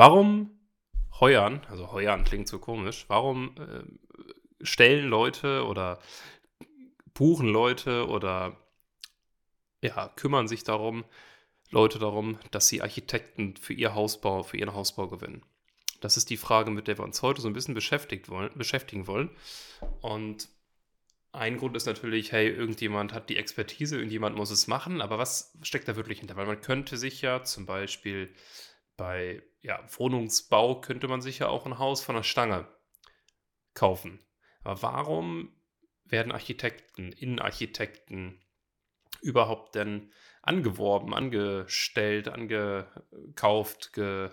Warum heuern, also heuern klingt so komisch, warum äh, stellen Leute oder buchen Leute oder ja, kümmern sich darum, Leute darum, dass sie Architekten für ihr Hausbau, für ihren Hausbau gewinnen? Das ist die Frage, mit der wir uns heute so ein bisschen wollen, beschäftigen wollen. Und ein Grund ist natürlich, hey, irgendjemand hat die Expertise, irgendjemand muss es machen, aber was steckt da wirklich hinter? Weil man könnte sich ja zum Beispiel bei ja, Wohnungsbau könnte man sich ja auch ein Haus von der Stange kaufen. Aber warum werden Architekten, Innenarchitekten überhaupt denn angeworben, angestellt, angekauft, ge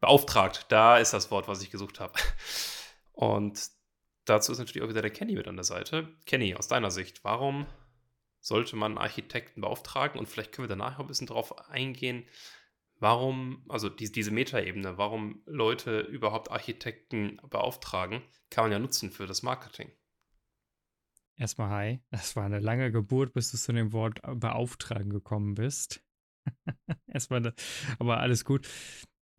beauftragt? Da ist das Wort, was ich gesucht habe. Und dazu ist natürlich auch wieder der Kenny mit an der Seite. Kenny, aus deiner Sicht, warum sollte man Architekten beauftragen? Und vielleicht können wir danach ein bisschen darauf eingehen, warum, also die, diese Metaebene, warum Leute überhaupt Architekten beauftragen, kann man ja nutzen für das Marketing. Erstmal hi. Das war eine lange Geburt, bis du zu dem Wort beauftragen gekommen bist. Erstmal, aber alles gut.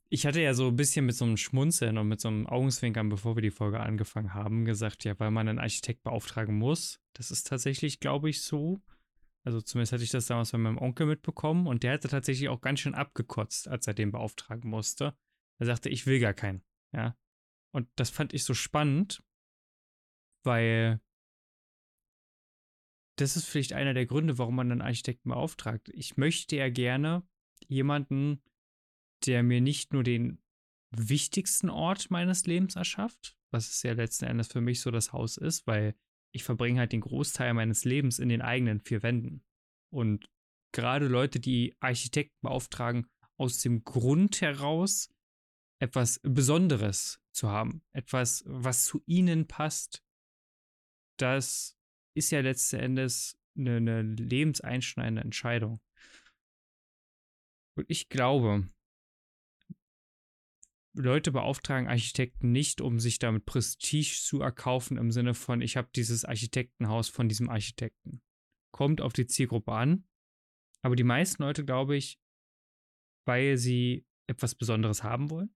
Ich hatte ja so ein bisschen mit so einem Schmunzeln und mit so einem Augenzwinkern, bevor wir die Folge angefangen haben, gesagt, ja, weil man einen Architekt beauftragen muss. Das ist tatsächlich, glaube ich, so. Also zumindest hatte ich das damals bei meinem Onkel mitbekommen und der hatte tatsächlich auch ganz schön abgekotzt, als er den beauftragen musste. Er sagte, ich will gar keinen. Ja. Und das fand ich so spannend, weil das ist vielleicht einer der Gründe, warum man einen Architekten beauftragt. Ich möchte ja gerne jemanden, der mir nicht nur den wichtigsten Ort meines Lebens erschafft, was es ja letzten Endes für mich so das Haus ist, weil ich verbringe halt den Großteil meines Lebens in den eigenen vier Wänden. Und gerade Leute, die Architekten beauftragen, aus dem Grund heraus etwas Besonderes zu haben, etwas, was zu ihnen passt, das ist ja letzten Endes eine, eine lebenseinschneidende Entscheidung. Und ich glaube, Leute beauftragen Architekten nicht, um sich damit Prestige zu erkaufen im Sinne von, ich habe dieses Architektenhaus von diesem Architekten. Kommt auf die Zielgruppe an. Aber die meisten Leute, glaube ich, weil sie etwas Besonderes haben wollen,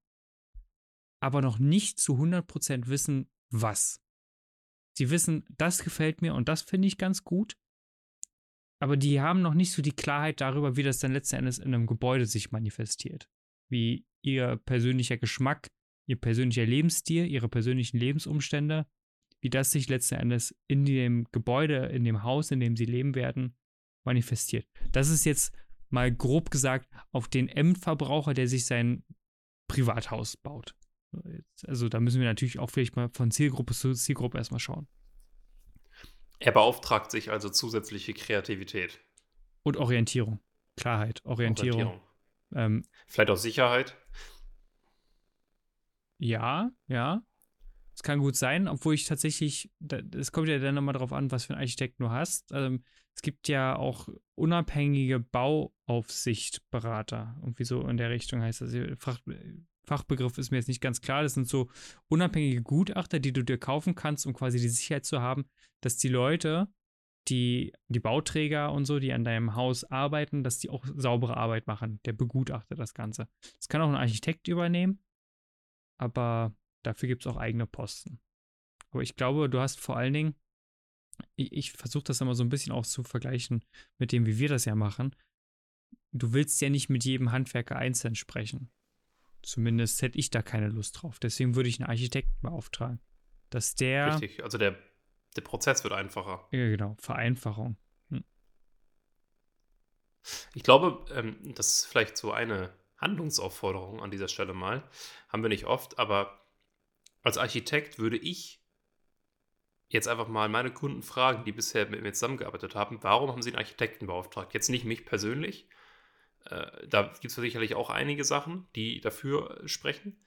aber noch nicht zu 100% wissen, was. Sie wissen, das gefällt mir und das finde ich ganz gut, aber die haben noch nicht so die Klarheit darüber, wie das dann letzten Endes in einem Gebäude sich manifestiert. Wie ihr persönlicher Geschmack, ihr persönlicher Lebensstil, ihre persönlichen Lebensumstände, wie das sich letzten Endes in dem Gebäude, in dem Haus, in dem sie leben werden, manifestiert. Das ist jetzt mal grob gesagt auf den Endverbraucher, der sich sein Privathaus baut. Also da müssen wir natürlich auch vielleicht mal von Zielgruppe zu Zielgruppe erstmal schauen. Er beauftragt sich also zusätzliche Kreativität. Und Orientierung. Klarheit, Orientierung. Orientierung. Ähm, Vielleicht auch Sicherheit. Ja, ja. Es kann gut sein, obwohl ich tatsächlich, es kommt ja dann nochmal drauf an, was für einen Architekt du hast. Ähm, es gibt ja auch unabhängige Bauaufsichtberater. Irgendwie so in der Richtung heißt das. Fach, Fachbegriff ist mir jetzt nicht ganz klar. Das sind so unabhängige Gutachter, die du dir kaufen kannst, um quasi die Sicherheit zu haben, dass die Leute, die, die Bauträger und so, die an deinem Haus arbeiten, dass die auch saubere Arbeit machen. Der begutachtet das Ganze. Das kann auch ein Architekt übernehmen, aber dafür gibt es auch eigene Posten. Aber ich glaube, du hast vor allen Dingen, ich, ich versuche das immer so ein bisschen auch zu vergleichen mit dem, wie wir das ja machen. Du willst ja nicht mit jedem Handwerker einzeln sprechen. Zumindest hätte ich da keine Lust drauf. Deswegen würde ich einen Architekten beauftragen. Dass der. Richtig, also der der Prozess wird einfacher. Ja, genau. Vereinfachung. Hm. Ich glaube, ähm, das ist vielleicht so eine Handlungsaufforderung an dieser Stelle mal. Haben wir nicht oft, aber als Architekt würde ich jetzt einfach mal meine Kunden fragen, die bisher mit mir zusammengearbeitet haben, warum haben sie einen Architekten beauftragt? Jetzt nicht mich persönlich. Äh, da gibt es sicherlich auch einige Sachen, die dafür sprechen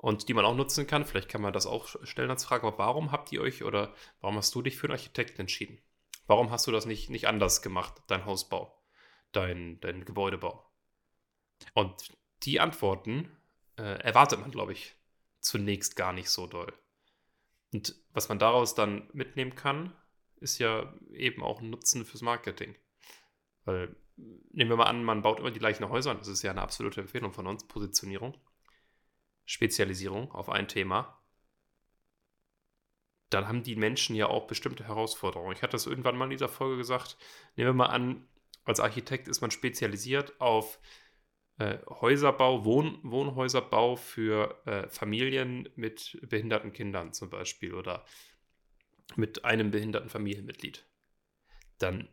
und die man auch nutzen kann. Vielleicht kann man das auch stellen als Frage, aber warum habt ihr euch oder warum hast du dich für einen Architekten entschieden? Warum hast du das nicht, nicht anders gemacht, dein Hausbau, dein, dein Gebäudebau? Und die Antworten äh, erwartet man, glaube ich, zunächst gar nicht so doll. Und was man daraus dann mitnehmen kann, ist ja eben auch ein Nutzen fürs Marketing. Weil, nehmen wir mal an, man baut immer die gleichen Häuser das ist ja eine absolute Empfehlung von uns, Positionierung. Spezialisierung auf ein Thema, dann haben die Menschen ja auch bestimmte Herausforderungen. Ich hatte das irgendwann mal in dieser Folge gesagt. Nehmen wir mal an, als Architekt ist man spezialisiert auf äh, Häuserbau, Wohn Wohnhäuserbau für äh, Familien mit behinderten Kindern zum Beispiel oder mit einem behinderten Familienmitglied. Dann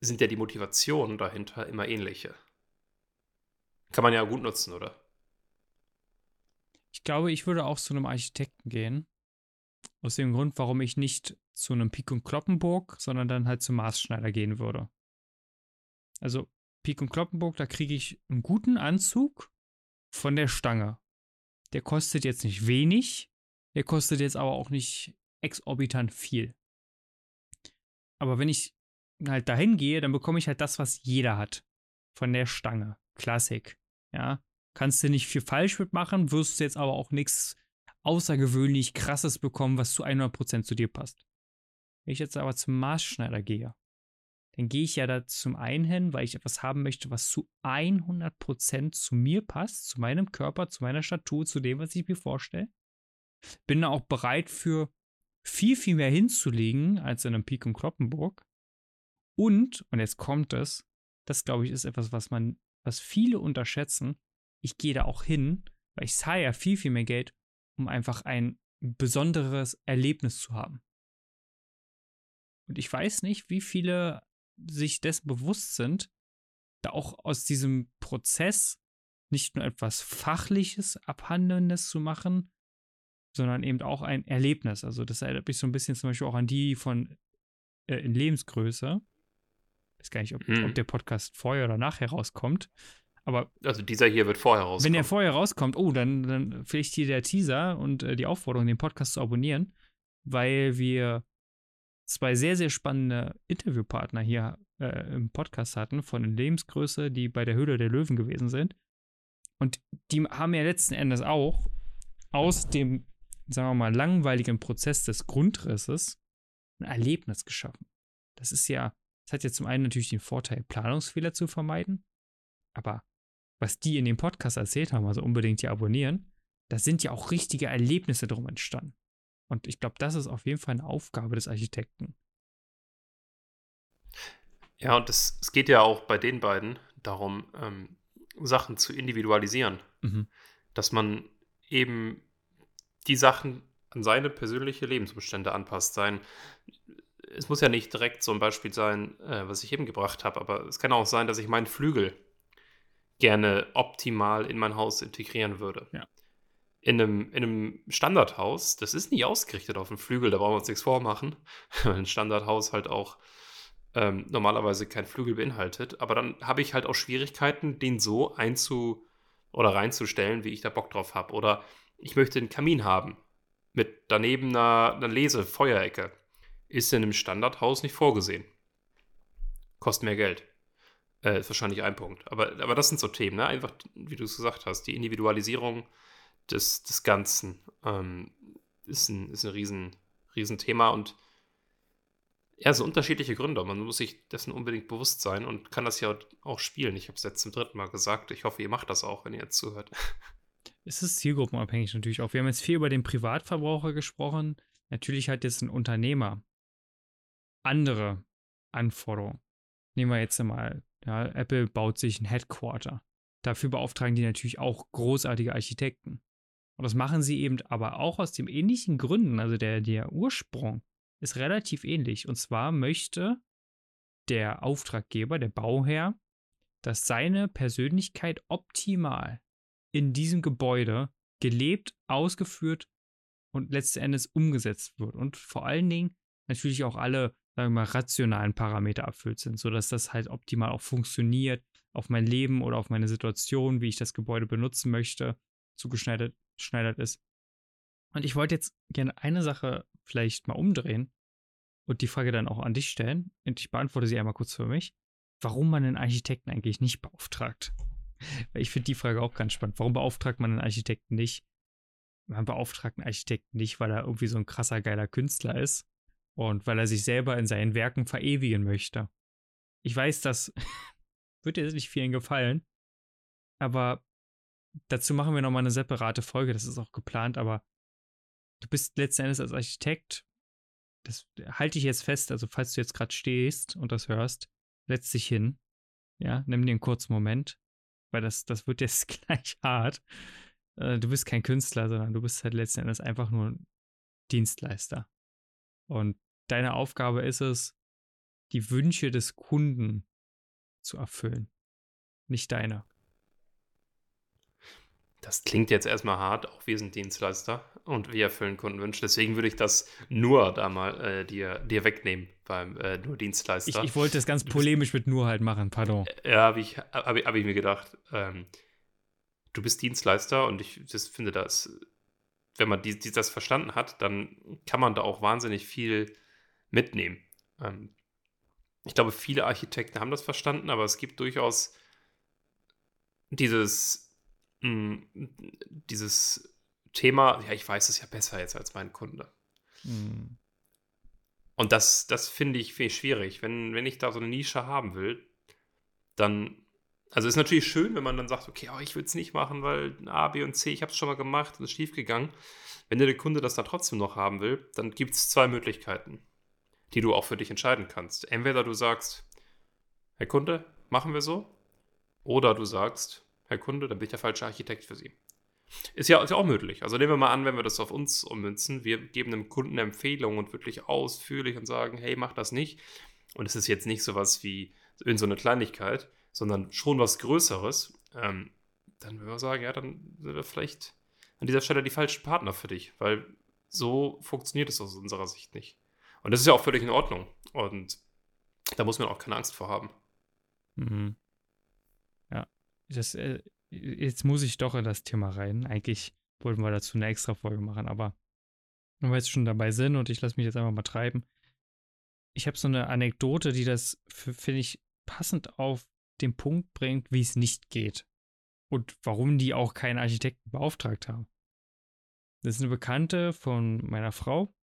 sind ja die Motivationen dahinter immer ähnliche. Kann man ja gut nutzen, oder? Ich glaube, ich würde auch zu einem Architekten gehen. Aus dem Grund, warum ich nicht zu einem Pik und Kloppenburg, sondern dann halt zum Maßschneider gehen würde. Also Pik und Kloppenburg, da kriege ich einen guten Anzug von der Stange. Der kostet jetzt nicht wenig, der kostet jetzt aber auch nicht exorbitant viel. Aber wenn ich halt dahin gehe, dann bekomme ich halt das, was jeder hat. Von der Stange. Klassik. Ja. Kannst du nicht viel falsch mitmachen, wirst du jetzt aber auch nichts außergewöhnlich krasses bekommen, was zu 100% zu dir passt. Wenn ich jetzt aber zum Maßschneider gehe, dann gehe ich ja da zum einen hin, weil ich etwas haben möchte, was zu 100% zu mir passt, zu meinem Körper, zu meiner Statur, zu dem, was ich mir vorstelle. Bin da auch bereit für viel, viel mehr hinzulegen als in einem Pik und Kloppenburg. Und, und jetzt kommt es, das glaube ich ist etwas, was man, was viele unterschätzen. Ich gehe da auch hin, weil ich zahle ja viel, viel mehr Geld, um einfach ein besonderes Erlebnis zu haben. Und ich weiß nicht, wie viele sich dessen bewusst sind, da auch aus diesem Prozess nicht nur etwas Fachliches, Abhandelndes zu machen, sondern eben auch ein Erlebnis. Also das erinnert mich so ein bisschen zum Beispiel auch an die von äh, in Lebensgröße. Ich weiß gar nicht, ob, hm. ob, der Podcast vorher oder nachher rauskommt. Aber also dieser hier wird vorher rauskommen. Wenn der vorher rauskommt, oh, dann, dann vielleicht hier der Teaser und äh, die Aufforderung, den Podcast zu abonnieren, weil wir zwei sehr, sehr spannende Interviewpartner hier äh, im Podcast hatten von Lebensgröße, die bei der Höhle der Löwen gewesen sind. Und die haben ja letzten Endes auch aus dem, sagen wir mal, langweiligen Prozess des Grundrisses ein Erlebnis geschaffen. Das ist ja, das hat ja zum einen natürlich den Vorteil, Planungsfehler zu vermeiden, aber was die in dem Podcast erzählt haben, also unbedingt hier abonnieren, da sind ja auch richtige Erlebnisse drum entstanden. Und ich glaube, das ist auf jeden Fall eine Aufgabe des Architekten. Ja, und es, es geht ja auch bei den beiden darum, ähm, Sachen zu individualisieren. Mhm. Dass man eben die Sachen an seine persönliche Lebensumstände anpasst. Sein, es muss ja nicht direkt so ein Beispiel sein, äh, was ich eben gebracht habe, aber es kann auch sein, dass ich meinen Flügel gerne optimal in mein Haus integrieren würde. Ja in einem, in einem Standardhaus, das ist nicht ausgerichtet auf den Flügel, da brauchen wir uns nichts vormachen, weil ein Standardhaus halt auch ähm, normalerweise kein Flügel beinhaltet. Aber dann habe ich halt auch Schwierigkeiten, den so einzu- oder reinzustellen, wie ich da Bock drauf habe. Oder ich möchte einen Kamin haben mit daneben einer, einer Lesefeuerecke. Ist in einem Standardhaus nicht vorgesehen. Kostet mehr Geld. Äh, ist wahrscheinlich ein Punkt. Aber, aber das sind so Themen, ne? Einfach, wie du es gesagt hast, die Individualisierung des, des Ganzen ähm, ist ein, ist ein riesen, riesen Thema und ja, so unterschiedliche Gründe. Man muss sich dessen unbedingt bewusst sein und kann das ja auch spielen. Ich habe es jetzt zum dritten Mal gesagt. Ich hoffe, ihr macht das auch, wenn ihr jetzt zuhört. Es ist zielgruppenabhängig natürlich auch. Wir haben jetzt viel über den Privatverbraucher gesprochen. Natürlich hat jetzt ein Unternehmer andere Anforderungen. Nehmen wir jetzt mal, ja, Apple baut sich ein Headquarter. Dafür beauftragen die natürlich auch großartige Architekten. Und das machen sie eben aber auch aus den ähnlichen Gründen. Also der, der Ursprung ist relativ ähnlich. Und zwar möchte der Auftraggeber, der Bauherr, dass seine Persönlichkeit optimal in diesem Gebäude gelebt, ausgeführt und letzten Endes umgesetzt wird. Und vor allen Dingen natürlich auch alle, sagen wir mal, rationalen Parameter erfüllt sind, sodass das halt optimal auch funktioniert auf mein Leben oder auf meine Situation, wie ich das Gebäude benutzen möchte, zugeschneidert geschneidert ist. Und ich wollte jetzt gerne eine Sache vielleicht mal umdrehen und die Frage dann auch an dich stellen. Und ich beantworte sie einmal kurz für mich. Warum man einen Architekten eigentlich nicht beauftragt? Weil ich finde die Frage auch ganz spannend. Warum beauftragt man einen Architekten nicht? Man beauftragt einen Architekten nicht, weil er irgendwie so ein krasser, geiler Künstler ist und weil er sich selber in seinen Werken verewigen möchte. Ich weiß, das wird dir nicht vielen gefallen, aber dazu machen wir nochmal eine separate Folge, das ist auch geplant, aber du bist letzten Endes als Architekt, das halte ich jetzt fest, also falls du jetzt gerade stehst und das hörst, setz dich hin, ja, nimm dir einen kurzen Moment, weil das, das wird jetzt gleich hart. Äh, du bist kein Künstler, sondern du bist halt letzten Endes einfach nur ein Dienstleister. Und deine Aufgabe ist es, die Wünsche des Kunden zu erfüllen, nicht deine. Das klingt jetzt erstmal hart, auch wir sind Dienstleister und wir erfüllen Kundenwünsche. Deswegen würde ich das nur da mal äh, dir, dir wegnehmen beim äh, nur Dienstleister. Ich, ich, wollte das ganz polemisch mit nur halt machen, pardon. Äh, ja, habe ich, hab, hab ich mir gedacht. Ähm, du bist Dienstleister und ich das finde das, wenn man die, die, das verstanden hat, dann kann man da auch wahnsinnig viel mitnehmen. Ähm, ich glaube, viele Architekten haben das verstanden, aber es gibt durchaus dieses mh, dieses Thema, ja, ich weiß es ja besser jetzt als mein Kunde. Mhm. Und das, das finde ich, find ich schwierig. Wenn, wenn ich da so eine Nische haben will, dann, also ist natürlich schön, wenn man dann sagt, okay, oh, ich will es nicht machen, weil A, B und C, ich habe es schon mal gemacht, das ist schief gegangen. Wenn der Kunde das dann trotzdem noch haben will, dann gibt es zwei Möglichkeiten, die du auch für dich entscheiden kannst. Entweder du sagst, Herr Kunde, machen wir so, oder du sagst, Herr Kunde, dann bin ich der falsche Architekt für Sie. Ist ja, ist ja auch möglich. Also nehmen wir mal an, wenn wir das auf uns ummünzen, wir geben dem Kunden eine Empfehlung und wirklich ausführlich und sagen, hey, mach das nicht. Und es ist jetzt nicht sowas wie in so eine Kleinigkeit, sondern schon was Größeres. Ähm, dann würden wir sagen, ja, dann sind wir vielleicht an dieser Stelle die falschen Partner für dich, weil so funktioniert es aus unserer Sicht nicht. Und das ist ja auch völlig in Ordnung. Und da muss man auch keine Angst vor haben. Mhm das, äh, jetzt muss ich doch in das Thema rein. Eigentlich wollten wir dazu eine extra Folge machen, aber wenn wir jetzt schon dabei sind und ich lasse mich jetzt einfach mal treiben. Ich habe so eine Anekdote, die das, finde ich, passend auf den Punkt bringt, wie es nicht geht. Und warum die auch keinen Architekten beauftragt haben. Das ist eine Bekannte von meiner Frau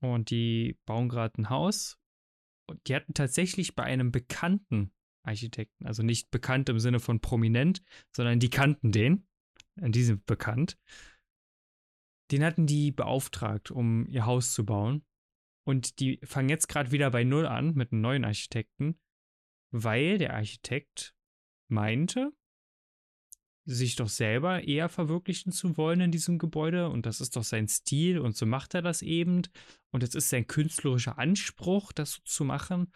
und die bauen gerade ein Haus. Und die hatten tatsächlich bei einem Bekannten Architekten. Also nicht bekannt im Sinne von prominent, sondern die kannten den. Die sind bekannt. Den hatten die beauftragt, um ihr Haus zu bauen. Und die fangen jetzt gerade wieder bei Null an mit einem neuen Architekten, weil der Architekt meinte, sich doch selber eher verwirklichen zu wollen in diesem Gebäude und das ist doch sein Stil und so macht er das eben und es ist sein künstlerischer Anspruch, das so zu machen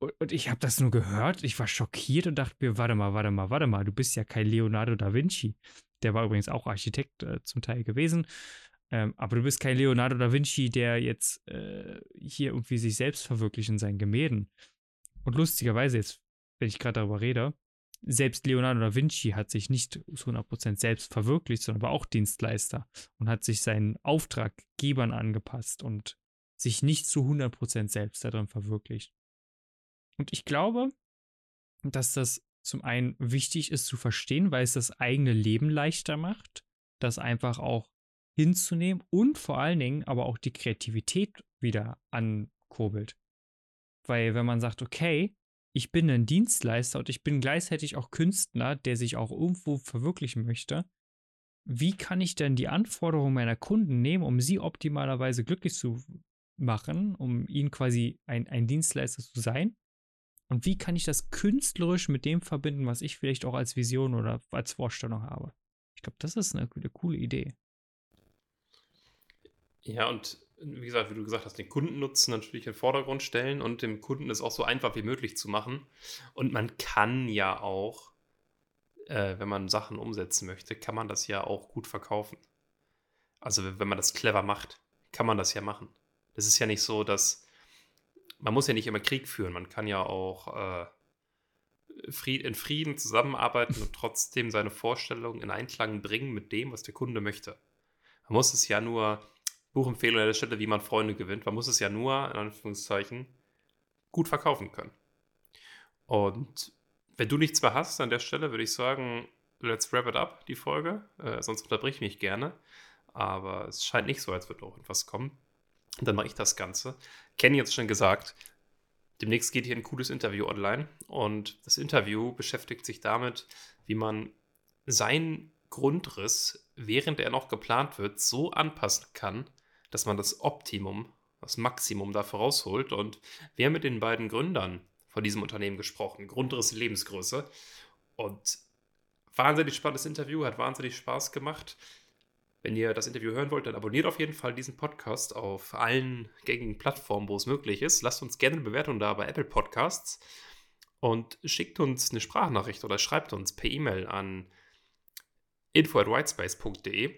und ich habe das nur gehört, ich war schockiert und dachte mir, warte mal, warte mal, warte mal, du bist ja kein Leonardo da Vinci. Der war übrigens auch Architekt äh, zum Teil gewesen. Ähm, aber du bist kein Leonardo da Vinci, der jetzt äh, hier irgendwie sich selbst verwirklicht in seinen Gemälden. Und lustigerweise, jetzt, wenn ich gerade darüber rede, selbst Leonardo da Vinci hat sich nicht zu 100% selbst verwirklicht, sondern war auch Dienstleister und hat sich seinen Auftraggebern angepasst und sich nicht zu 100% selbst darin verwirklicht. Und ich glaube, dass das zum einen wichtig ist zu verstehen, weil es das eigene Leben leichter macht, das einfach auch hinzunehmen und vor allen Dingen aber auch die Kreativität wieder ankurbelt. Weil wenn man sagt, okay, ich bin ein Dienstleister und ich bin gleichzeitig auch Künstler, der sich auch irgendwo verwirklichen möchte, wie kann ich denn die Anforderungen meiner Kunden nehmen, um sie optimalerweise glücklich zu machen, um ihnen quasi ein, ein Dienstleister zu sein und wie kann ich das künstlerisch mit dem verbinden, was ich vielleicht auch als Vision oder als Vorstellung habe? Ich glaube, das ist eine, eine coole Idee. Ja, und wie gesagt, wie du gesagt hast, den Kundennutzen natürlich in den Vordergrund stellen und dem Kunden es auch so einfach wie möglich zu machen. Und man kann ja auch, äh, wenn man Sachen umsetzen möchte, kann man das ja auch gut verkaufen. Also wenn man das clever macht, kann man das ja machen. Es ist ja nicht so, dass man muss ja nicht immer Krieg führen, man kann ja auch äh, in Frieden zusammenarbeiten und trotzdem seine Vorstellungen in Einklang bringen mit dem, was der Kunde möchte. Man muss es ja nur, Buchempfehlung an der Stelle, wie man Freunde gewinnt, man muss es ja nur, in Anführungszeichen, gut verkaufen können. Und wenn du nichts mehr hast an der Stelle, würde ich sagen, let's wrap it up, die Folge. Äh, sonst unterbrich ich mich gerne. Aber es scheint nicht so, als würde auch etwas kommen. Und dann mache ich das Ganze. Kenny hat es schon gesagt, demnächst geht hier ein cooles Interview online. Und das Interview beschäftigt sich damit, wie man seinen Grundriss, während er noch geplant wird, so anpassen kann, dass man das Optimum, das Maximum dafür rausholt. Und wir haben mit den beiden Gründern von diesem Unternehmen gesprochen, Grundriss Lebensgröße. Und wahnsinnig spannendes Interview, hat wahnsinnig Spaß gemacht. Wenn ihr das Interview hören wollt, dann abonniert auf jeden Fall diesen Podcast auf allen gängigen Plattformen, wo es möglich ist. Lasst uns gerne eine Bewertung da bei Apple Podcasts und schickt uns eine Sprachnachricht oder schreibt uns per E-Mail an info at whitespace.de,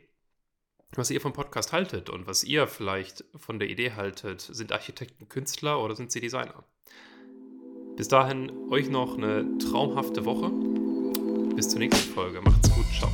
was ihr vom Podcast haltet und was ihr vielleicht von der Idee haltet. Sind Architekten Künstler oder sind sie Designer? Bis dahin euch noch eine traumhafte Woche. Bis zur nächsten Folge. Macht's gut. Ciao.